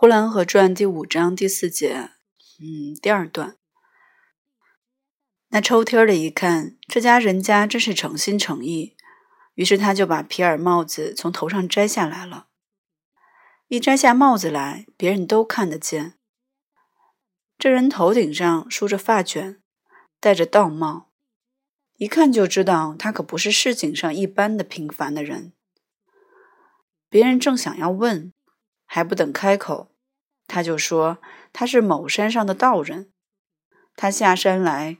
呼兰河传第五章第四节，嗯，第二段。那抽屉儿的一看，这家人家真是诚心诚意，于是他就把皮尔帽子从头上摘下来了。一摘下帽子来，别人都看得见，这人头顶上梳着发卷，戴着道帽，一看就知道他可不是市井上一般的平凡的人。别人正想要问，还不等开口。他就说他是某山上的道人，他下山来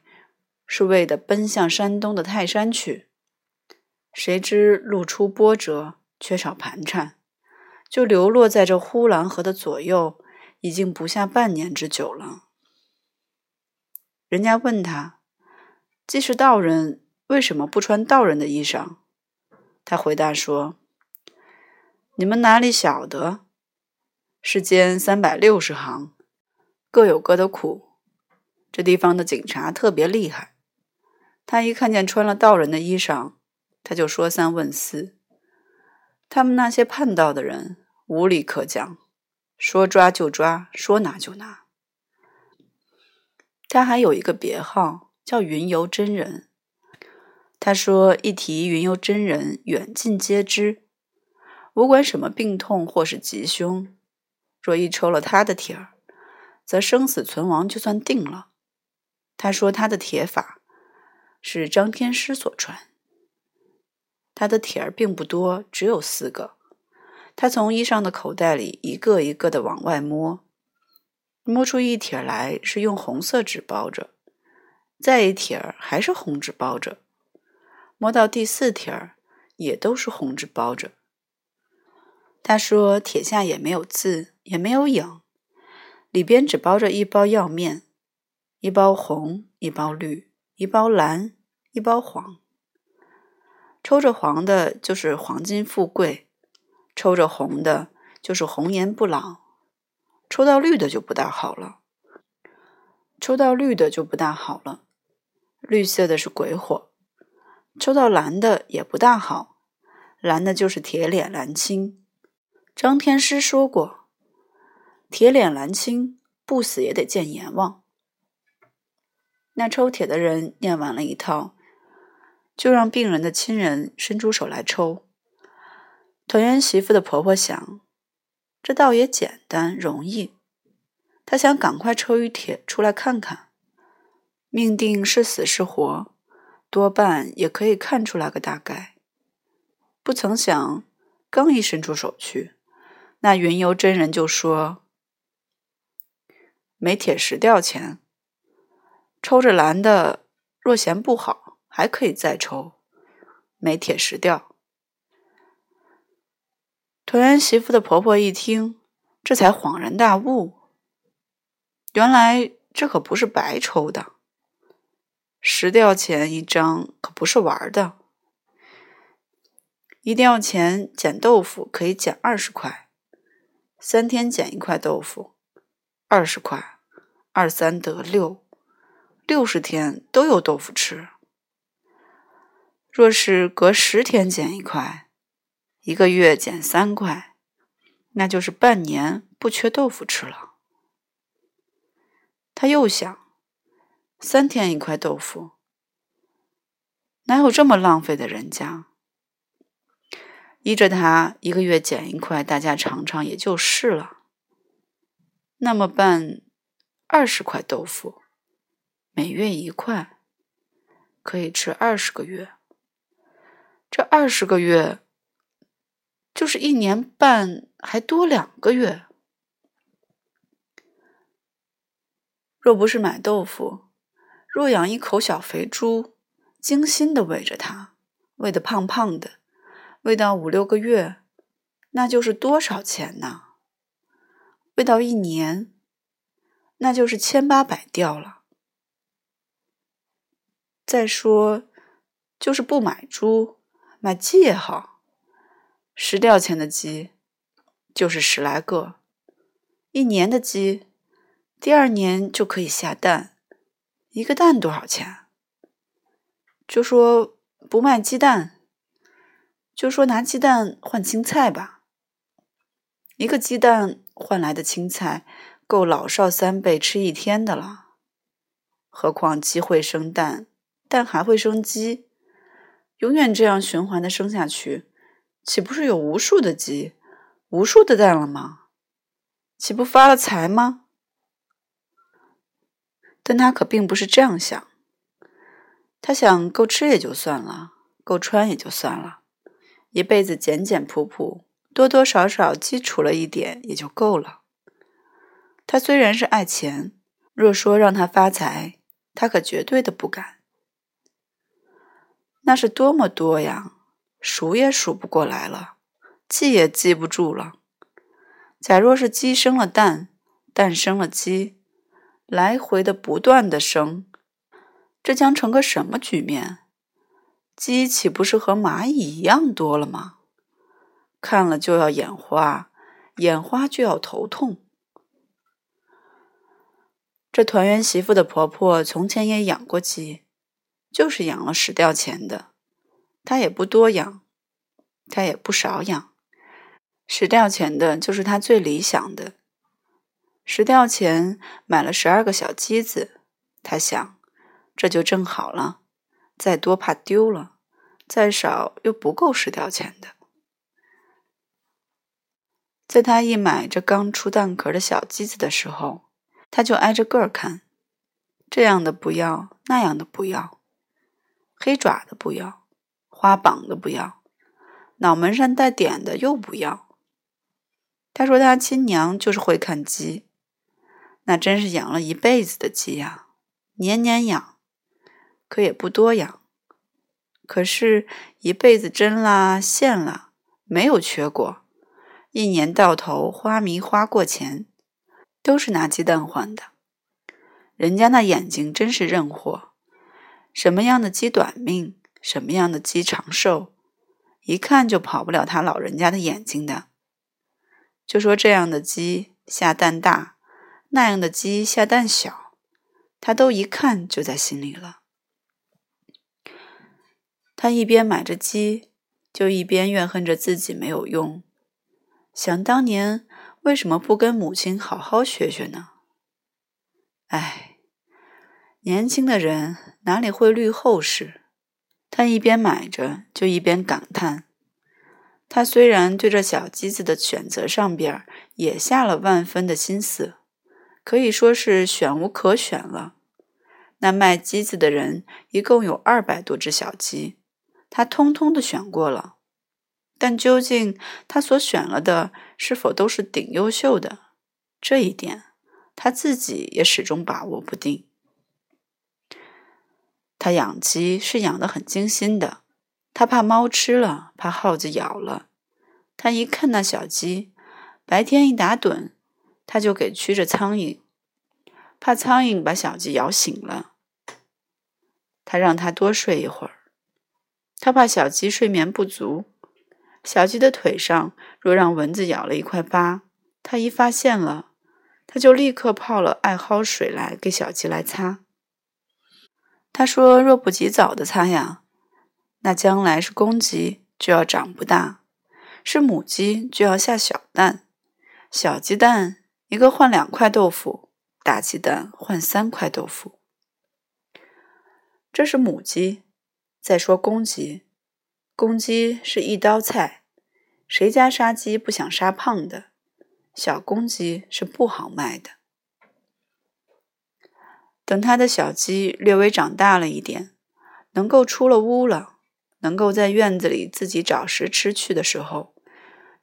是为的奔向山东的泰山去。谁知路出波折，缺少盘缠，就流落在这呼兰河的左右，已经不下半年之久了。人家问他，既是道人，为什么不穿道人的衣裳？他回答说：“你们哪里晓得？”世间三百六十行，各有各的苦。这地方的警察特别厉害，他一看见穿了道人的衣裳，他就说三问四。他们那些叛道的人无理可讲，说抓就抓，说拿就拿。他还有一个别号叫云游真人。他说一提云游真人，远近皆知，无管什么病痛或是吉凶。若一抽了他的帖儿，则生死存亡就算定了。他说他的铁法是张天师所传，他的帖儿并不多，只有四个。他从衣裳的口袋里一个一个的往外摸，摸出一帖来是用红色纸包着，再一帖儿还是红纸包着，摸到第四帖儿也都是红纸包着。他说：“帖下也没有字，也没有影，里边只包着一包药面，一包红，一包绿，一包蓝，一包黄。抽着黄的，就是黄金富贵；抽着红的，就是红颜不老；抽到绿的就不大好了，抽到绿的就不大好了。绿色的是鬼火；抽到蓝的也不大好，蓝的就是铁脸蓝青。”张天师说过：“铁脸蓝青，不死也得见阎王。”那抽铁的人念完了一套，就让病人的亲人伸出手来抽。团圆媳妇的婆婆想，这倒也简单容易。她想赶快抽一铁出来看看，命定是死是活，多半也可以看出来个大概。不曾想，刚一伸出手去。那云游真人就说：“没铁石吊钱，抽着蓝的，若嫌不好，还可以再抽。没铁石吊。”团圆媳妇的婆婆一听，这才恍然大悟：原来这可不是白抽的，十吊钱一张，可不是玩的。一吊钱捡豆腐可以捡二十块。三天捡一块豆腐，二十块，二三得六，六十天都有豆腐吃。若是隔十天捡一块，一个月捡三块，那就是半年不缺豆腐吃了。他又想，三天一块豆腐，哪有这么浪费的人家？依着他一个月捡一块，大家尝尝也就是了。那么办二十块豆腐，每月一块，可以吃二十个月。这二十个月就是一年半，还多两个月。若不是买豆腐，若养一口小肥猪，精心的喂着它，喂得胖胖的。喂到五六个月，那就是多少钱呢？喂到一年，那就是千八百吊了。再说，就是不买猪，买鸡也好，十吊钱的鸡，就是十来个，一年的鸡，第二年就可以下蛋，一个蛋多少钱？就说不卖鸡蛋。就说拿鸡蛋换青菜吧，一个鸡蛋换来的青菜，够老少三辈吃一天的了。何况鸡会生蛋，蛋还会生鸡，永远这样循环的生下去，岂不是有无数的鸡，无数的蛋了吗？岂不发了财吗？但他可并不是这样想。他想够吃也就算了，够穿也就算了，一辈子简简朴朴，多多少少基础了一点也就够了。他虽然是爱钱，若说让他发财，他可绝对的不敢。那是多么多呀，数也数不过来了，记也记不住了。假若是鸡生了蛋，蛋生了鸡，来回的不断的生，这将成个什么局面？鸡岂不是和蚂蚁一样多了吗？看了就要眼花，眼花就要头痛。这团圆媳妇的婆婆从前也养过鸡，就是养了死掉钱的。她也不多养，她也不少养。死掉钱的就是她最理想的。死掉钱买了十二个小鸡子，她想，这就正好了。再多怕丢了，再少又不够死掉钱的。在他一买这刚出蛋壳的小鸡子的时候。他就挨着个儿看，这样的不要，那样的不要，黑爪的不要，花膀的不要，脑门上带点的又不要。他说他亲娘就是会看鸡，那真是养了一辈子的鸡呀，年年养，可也不多养，可是一辈子针啦线啦没有缺过，一年到头花米花过钱。都是拿鸡蛋换的，人家那眼睛真是认货，什么样的鸡短命，什么样的鸡长寿，一看就跑不了他老人家的眼睛的。就说这样的鸡下蛋大，那样的鸡下蛋小，他都一看就在心里了。他一边买着鸡，就一边怨恨着自己没有用，想当年。为什么不跟母亲好好学学呢？哎，年轻的人哪里会虑后事？他一边买着，就一边感叹。他虽然对这小鸡子的选择上边也下了万分的心思，可以说是选无可选了。那卖鸡子的人一共有二百多只小鸡，他通通的选过了。但究竟他所选了的是否都是顶优秀的？这一点他自己也始终把握不定。他养鸡是养得很精心的，他怕猫吃了，怕耗子咬了。他一看那小鸡，白天一打盹，他就给驱着苍蝇，怕苍蝇把小鸡咬醒了。他让它多睡一会儿，他怕小鸡睡眠不足。小鸡的腿上若让蚊子咬了一块疤，他一发现了，他就立刻泡了艾蒿水来给小鸡来擦。他说：“若不及早的擦呀，那将来是公鸡就要长不大，是母鸡就要下小蛋。小鸡蛋一个换两块豆腐，大鸡蛋换三块豆腐。这是母鸡。再说公鸡。”公鸡是一刀菜，谁家杀鸡不想杀胖的？小公鸡是不好卖的。等他的小鸡略微长大了一点，能够出了屋了，能够在院子里自己找食吃去的时候，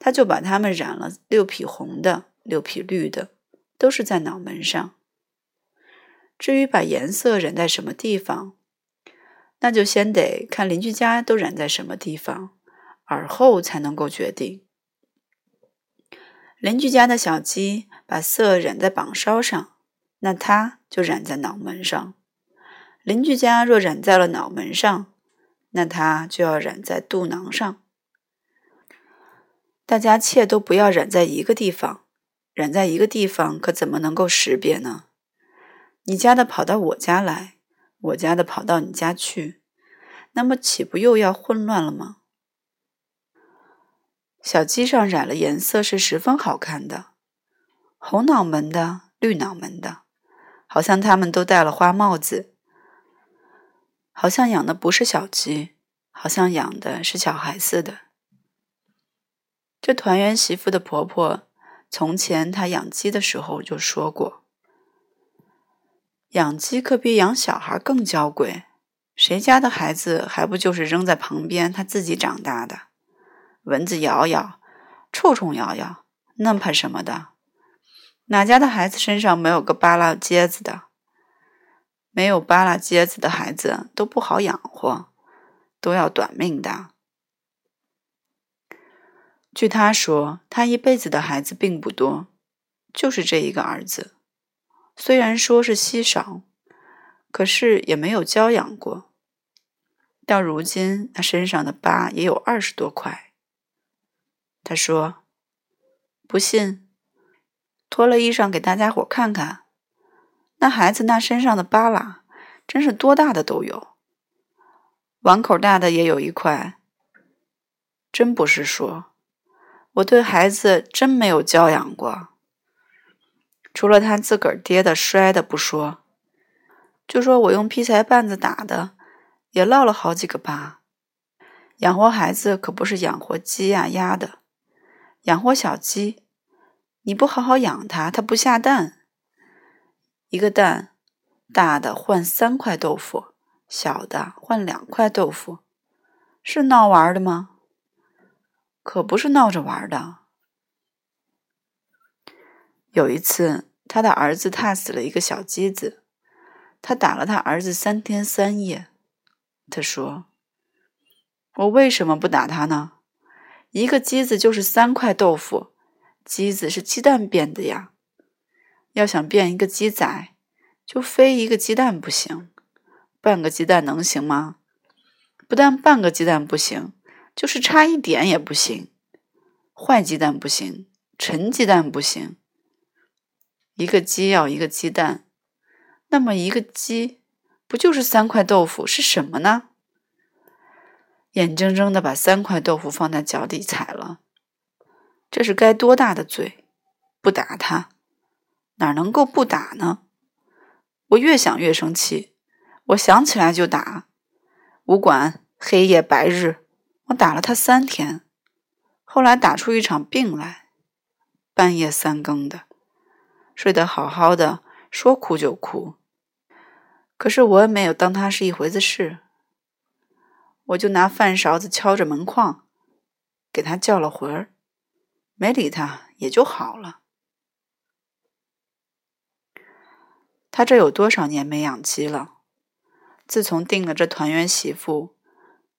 他就把它们染了六匹红的，六匹绿的，都是在脑门上。至于把颜色染在什么地方？那就先得看邻居家都染在什么地方，而后才能够决定。邻居家的小鸡把色染在膀梢上，那它就染在脑门上；邻居家若染在了脑门上，那它就要染在肚囊上。大家切都不要染在一个地方，染在一个地方可怎么能够识别呢？你家的跑到我家来。我家的跑到你家去，那么岂不又要混乱了吗？小鸡上染了颜色是十分好看的，红脑门的、绿脑门的，好像他们都戴了花帽子，好像养的不是小鸡，好像养的是小孩似的。这团圆媳妇的婆婆，从前她养鸡的时候就说过：“养鸡可比养小孩更娇贵。谁家的孩子还不就是扔在旁边，他自己长大的？蚊子咬咬，臭虫咬咬，那怕什么的？哪家的孩子身上没有个扒拉疖子的？没有扒拉疖子的孩子都不好养活，都要短命的。”据他说，他一辈子的孩子并不多，就是这一个儿子。虽然说是稀少，可是也没有教养过。到如今，他身上的疤也有二十多块。他说：“不信，脱了衣裳给大家伙看看，那孩子那身上的疤啦，真是多大的都有，碗口大的也有一块。真不是说。”我对孩子真没有教养过，除了他自个儿跌的摔的不说，就说我用劈柴棒子打的，也落了好几个疤。养活孩子可不是养活鸡呀鸭的，养活小鸡，你不好好养它，它不下蛋。一个蛋，大的换三块豆腐，小的换两块豆腐，是闹玩的吗？可不是闹着玩的。有一次，他的儿子踏死了一个小鸡子，他打了他儿子三天三夜。他说：“我为什么不打他呢？一个鸡子就是三块豆腐，鸡子是鸡蛋变的呀。要想变一个鸡仔，就非一个鸡蛋不行，半个鸡蛋能行吗？不但半个鸡蛋不行。”就是差一点也不行，坏鸡蛋不行，陈鸡蛋不行。一个鸡要一个鸡蛋，那么一个鸡不就是三块豆腐？是什么呢？眼睁睁的把三块豆腐放在脚底踩了，这是该多大的罪？不打他，哪能够不打呢？我越想越生气，我想起来就打，武馆黑夜白日。我打了他三天，后来打出一场病来，半夜三更的，睡得好好的，说哭就哭。可是我也没有当他是一回子事，我就拿饭勺子敲着门框，给他叫了魂儿，没理他，也就好了。他这有多少年没养鸡了？自从定了这团圆媳妇。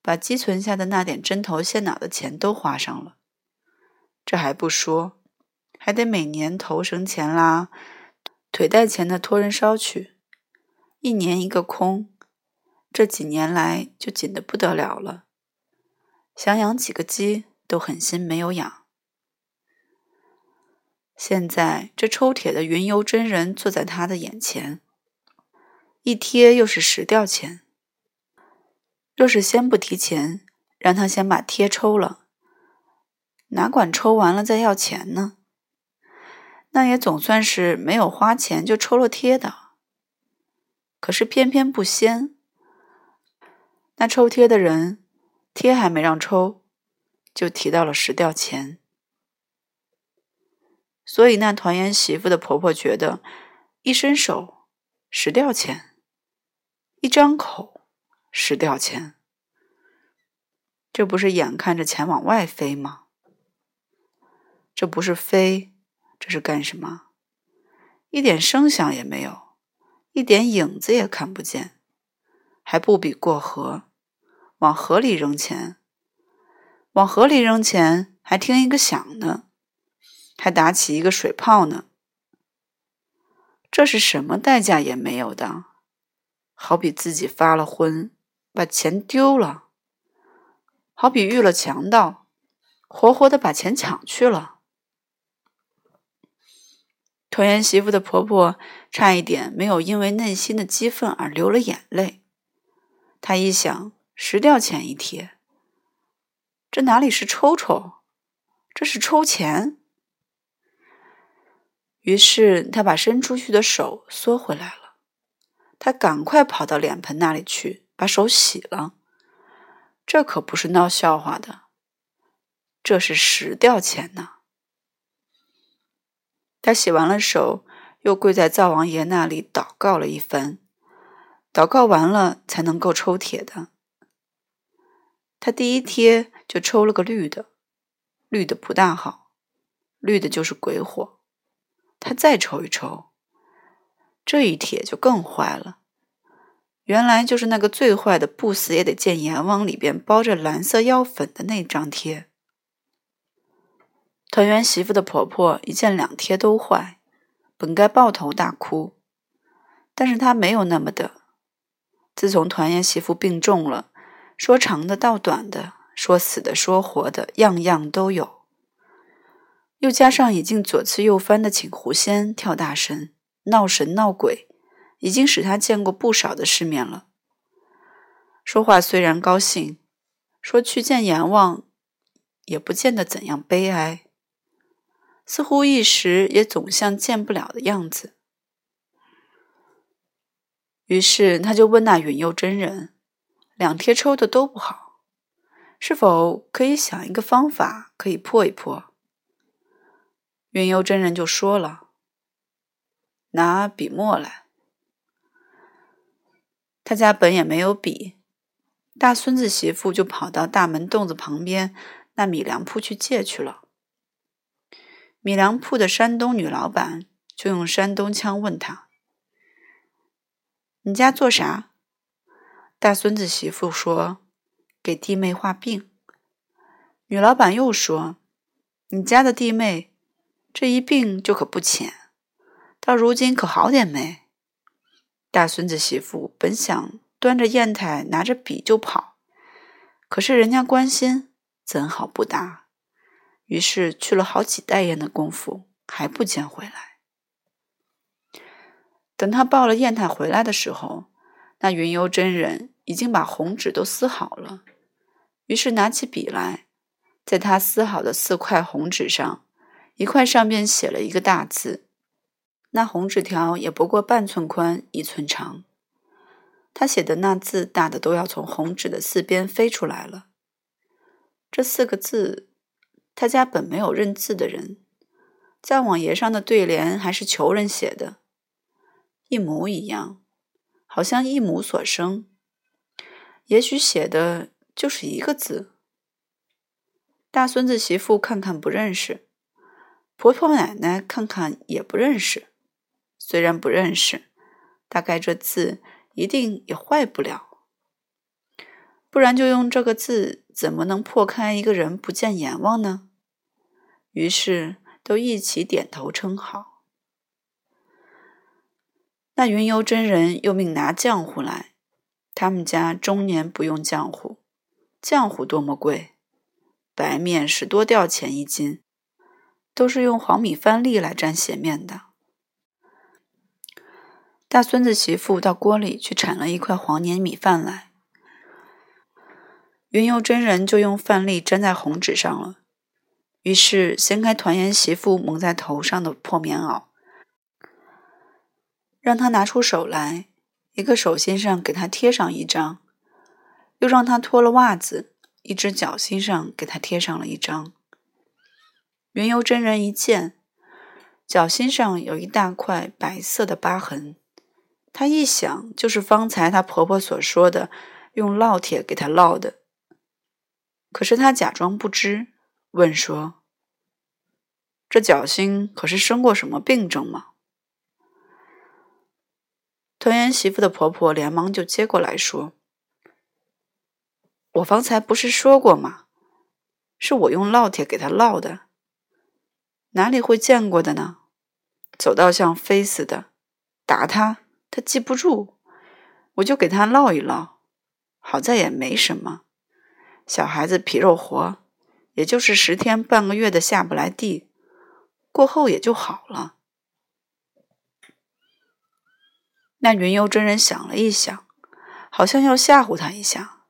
把积存下的那点针头线脑的钱都花上了，这还不说，还得每年头绳钱啦、腿带钱的托人捎去，一年一个空。这几年来就紧得不得了了，想养几个鸡都狠心没有养。现在这抽铁的云游真人坐在他的眼前，一贴又是十吊钱。若是先不提钱，让他先把贴抽了，哪管抽完了再要钱呢？那也总算是没有花钱就抽了贴的。可是偏偏不先，那抽贴的人贴还没让抽，就提到了十吊钱。所以那团圆媳妇的婆婆觉得，一伸手十吊钱，一张口。十吊钱，这不是眼看着钱往外飞吗？这不是飞，这是干什么？一点声响也没有，一点影子也看不见，还不比过河，往河里扔钱，往河里扔钱还听一个响呢，还打起一个水泡呢。这是什么代价也没有的，好比自己发了昏。把钱丢了，好比遇了强盗，活活的把钱抢去了。团圆媳妇的婆婆差一点没有因为内心的激愤而流了眼泪。她一想，十吊钱一贴，这哪里是抽抽，这是抽钱。于是他把伸出去的手缩回来了。他赶快跑到脸盆那里去，把手洗了。这可不是闹笑话的，这是实掉钱呢。他洗完了手，又跪在灶王爷那里祷告了一番。祷告完了，才能够抽铁的。他第一贴就抽了个绿的，绿的不大好，绿的就是鬼火。他再抽一抽，这一帖就更坏了。原来就是那个最坏的，不死也得见阎王里边包着蓝色药粉的那张贴。团圆媳妇的婆婆一见两贴都坏，本该抱头大哭，但是她没有那么的。自从团圆媳妇病重了。说长的道短的，说死的说活的，样样都有。又加上已经左刺右翻的请狐仙跳大神闹神闹鬼，已经使他见过不少的世面了。说话虽然高兴，说去见阎王，也不见得怎样悲哀，似乎一时也总像见不了的样子。于是他就问那允佑真人。两贴抽的都不好，是否可以想一个方法可以破一破？云游真人就说了：“拿笔墨来。”他家本也没有笔，大孙子媳妇就跑到大门洞子旁边那米粮铺去借去了。米粮铺的山东女老板就用山东腔问他：“你家做啥？”大孙子媳妇说：“给弟妹画病。”女老板又说：“你家的弟妹这一病就可不浅，到如今可好点没？”大孙子媳妇本想端着砚台拿着笔就跑，可是人家关心，怎好不答？于是去了好几袋烟的功夫，还不见回来。等他抱了砚台回来的时候。那云游真人已经把红纸都撕好了，于是拿起笔来，在他撕好的四块红纸上，一块上边写了一个大字。那红纸条也不过半寸宽，一寸长。他写的那字大的都要从红纸的四边飞出来了。这四个字，他家本没有认字的人，在网页上的对联还是求人写的，一模一样。好像一母所生，也许写的就是一个字。大孙子媳妇看看不认识，婆婆奶奶看看也不认识。虽然不认识，大概这字一定也坏不了。不然就用这个字，怎么能破开一个人不见阎王呢？于是都一起点头称好。那云游真人又命拿浆糊来，他们家终年不用浆糊，浆糊多么贵，白面十多吊钱一斤，都是用黄米饭粒来蘸鞋面的。大孙子媳妇到锅里去铲了一块黄黏米饭来，云游真人就用饭粒粘在红纸上了，于是掀开团圆媳妇蒙在头上的破棉袄。让他拿出手来，一个手心上给他贴上一张，又让他脱了袜子，一只脚心上给他贴上了一张。云游真人一见，脚心上有一大块白色的疤痕，他一想就是方才他婆婆所说的用烙铁给他烙的。可是他假装不知，问说：“这脚心可是生过什么病症吗？”团圆媳妇的婆婆连忙就接过来说：“我方才不是说过吗？是我用烙铁给他烙的，哪里会见过的呢？走道像飞似的，打他他记不住，我就给他烙一烙。好在也没什么，小孩子皮肉活，也就是十天半个月的下不来地，过后也就好了。”那云游真人想了一想，好像要吓唬他一下，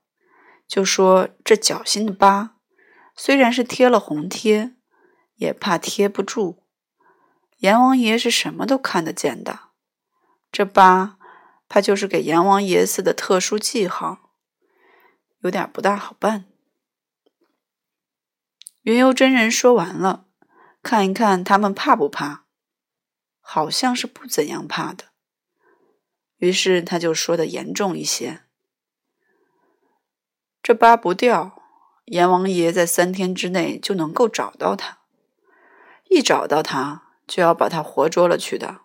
就说：“这脚心的疤，虽然是贴了红贴，也怕贴不住。阎王爷是什么都看得见的，这疤怕就是给阎王爷赐的特殊记号，有点不大好办。云游真人说完了，看一看他们怕不怕，好像是不怎样怕的。于是他就说的严重一些：“这扒不掉，阎王爷在三天之内就能够找到他，一找到他。”就要把他活捉了去的。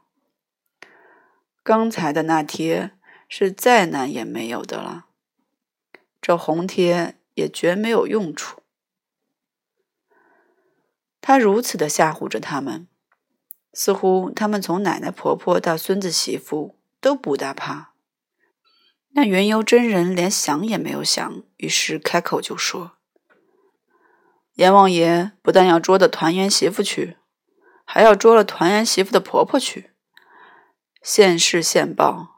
刚才的那贴是再难也没有的了，这红贴也绝没有用处。他如此的吓唬着他们，似乎他们从奶奶婆婆到孙子媳妇都不大怕。那云游真人连想也没有想，于是开口就说：“阎王爷不但要捉的团圆媳妇去。”还要捉了团圆媳妇的婆婆去，现世现报，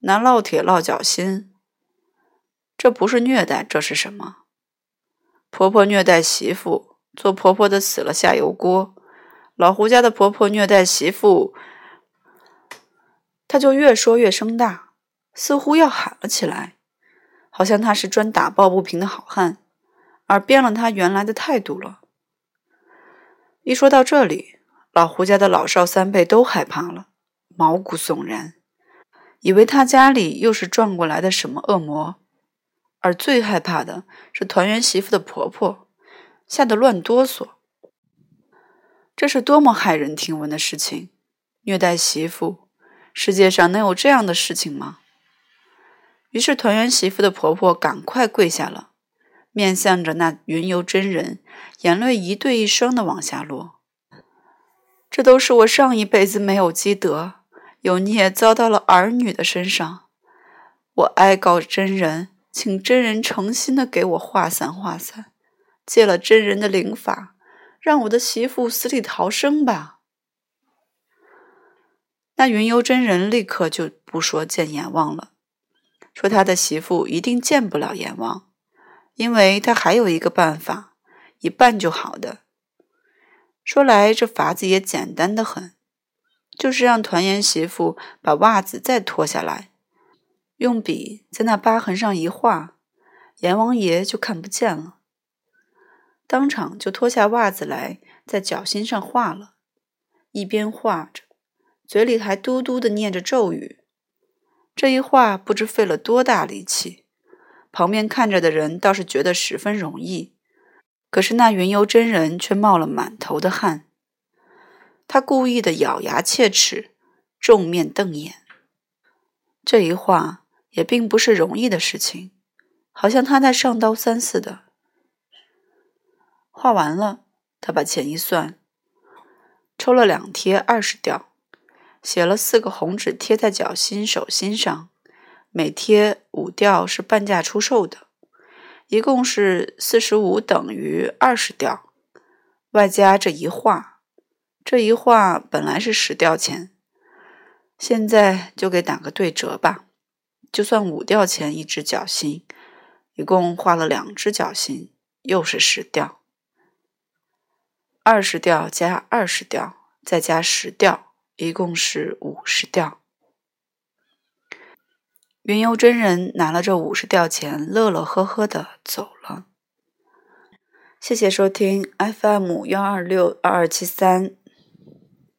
拿烙铁烙脚心，这不是虐待，这是什么？婆婆虐待媳妇，做婆婆的死了下油锅。老胡家的婆婆虐待媳妇，他就越说越声大，似乎要喊了起来，好像他是专打抱不平的好汉，而变了他原来的态度了。一说到这里，老胡家的老少三辈都害怕了，毛骨悚然，以为他家里又是撞过来的什么恶魔。而最害怕的是团圆媳妇的婆婆，吓得乱哆嗦。这是多么骇人听闻的事情！虐待媳妇，世界上能有这样的事情吗？于是团圆媳妇的婆婆赶快跪下了。面向着那云游真人，眼泪一对一双的往下落。这都是我上一辈子没有积德，有孽遭到了儿女的身上。我哀告真人，请真人诚心的给我化散化散，借了真人的灵法，让我的媳妇死里逃生吧。那云游真人立刻就不说见阎王了，说他的媳妇一定见不了阎王。因为他还有一个办法，一办就好的。说来这法子也简单的很，就是让团圆媳妇把袜子再脱下来，用笔在那疤痕上一画，阎王爷就看不见了。当场就脱下袜子来，在脚心上画了，一边画着，嘴里还嘟嘟的念着咒语。这一画不知费了多大力气。旁边看着的人倒是觉得十分容易，可是那云游真人却冒了满头的汗。他故意的咬牙切齿，重面瞪眼。这一画也并不是容易的事情，好像他在上刀三似的。画完了，他把钱一算，抽了两贴二十吊，写了四个红纸贴在脚心、手心上。每贴五吊是半价出售的，一共是四十五等于二十吊，外加这一画，这一画本来是十吊钱，现在就给打个对折吧，就算五吊钱一只脚心，一共画了两只脚心，又是十吊，二十吊加二十吊再加十吊，一共是五十吊。云游真人拿了这五十吊钱，乐乐呵呵的走了。谢谢收听 FM 幺二六二二七三